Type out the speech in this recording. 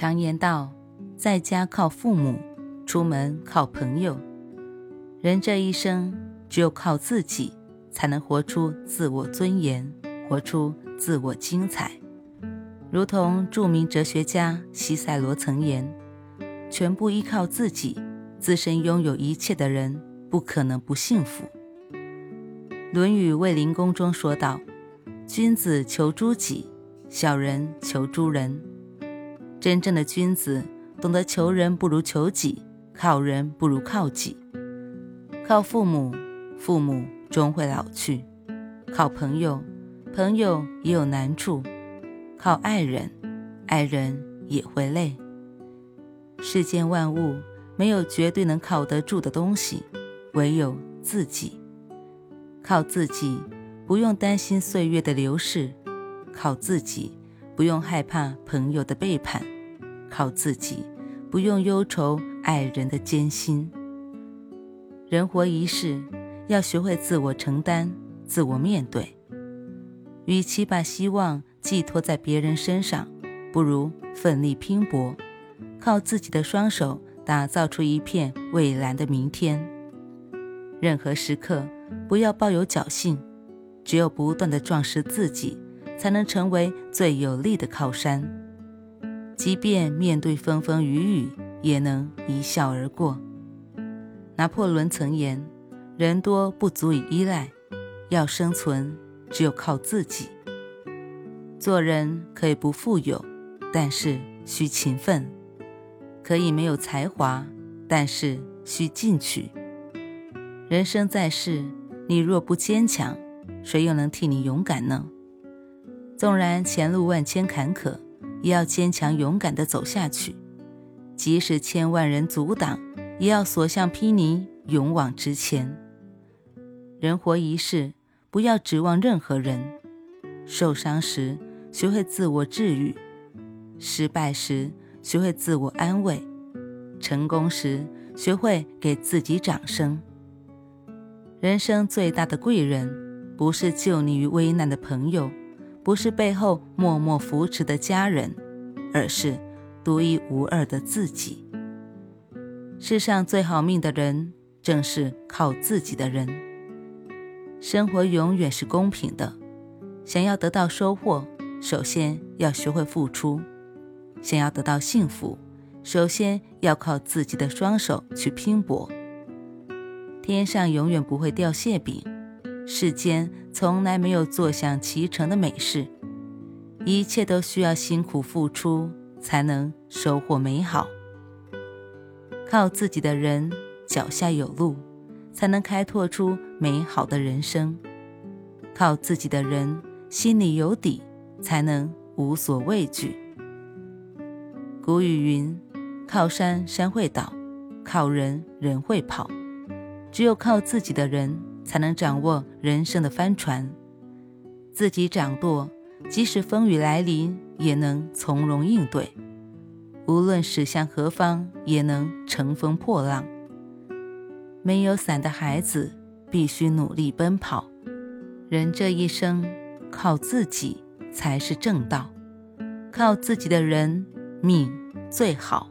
常言道，在家靠父母，出门靠朋友。人这一生，只有靠自己，才能活出自我尊严，活出自我精彩。如同著名哲学家西塞罗曾言：“全部依靠自己，自身拥有一切的人，不可能不幸福。”《论语卫灵公》中说道：“君子求诸己，小人求诸人。”真正的君子懂得求人不如求己，靠人不如靠己。靠父母，父母终会老去；靠朋友，朋友也有难处；靠爱人，爱人也会累。世间万物没有绝对能靠得住的东西，唯有自己。靠自己，不用担心岁月的流逝；靠自己。不用害怕朋友的背叛，靠自己；不用忧愁爱人的艰辛。人活一世，要学会自我承担、自我面对。与其把希望寄托在别人身上，不如奋力拼搏，靠自己的双手打造出一片蔚蓝的明天。任何时刻，不要抱有侥幸，只有不断的壮实自己。才能成为最有力的靠山，即便面对风风雨雨，也能一笑而过。拿破仑曾言：“人多不足以依赖，要生存，只有靠自己。”做人可以不富有，但是需勤奋；可以没有才华，但是需进取。人生在世，你若不坚强，谁又能替你勇敢呢？纵然前路万千坎坷，也要坚强勇敢地走下去；即使千万人阻挡，也要所向披靡，勇往直前。人活一世，不要指望任何人。受伤时，学会自我治愈；失败时，学会自我安慰；成功时，学会给自己掌声。人生最大的贵人，不是救你于危难的朋友。不是背后默默扶持的家人，而是独一无二的自己。世上最好命的人，正是靠自己的人。生活永远是公平的，想要得到收获，首先要学会付出；想要得到幸福，首先要靠自己的双手去拼搏。天上永远不会掉馅饼。世间从来没有坐享其成的美事，一切都需要辛苦付出才能收获美好。靠自己的人脚下有路，才能开拓出美好的人生；靠自己的人心里有底，才能无所畏惧。古语云：“靠山山会倒，靠人人会跑。”只有靠自己的人。才能掌握人生的帆船，自己掌舵，即使风雨来临，也能从容应对；无论驶向何方，也能乘风破浪。没有伞的孩子，必须努力奔跑。人这一生，靠自己才是正道，靠自己的人，命最好。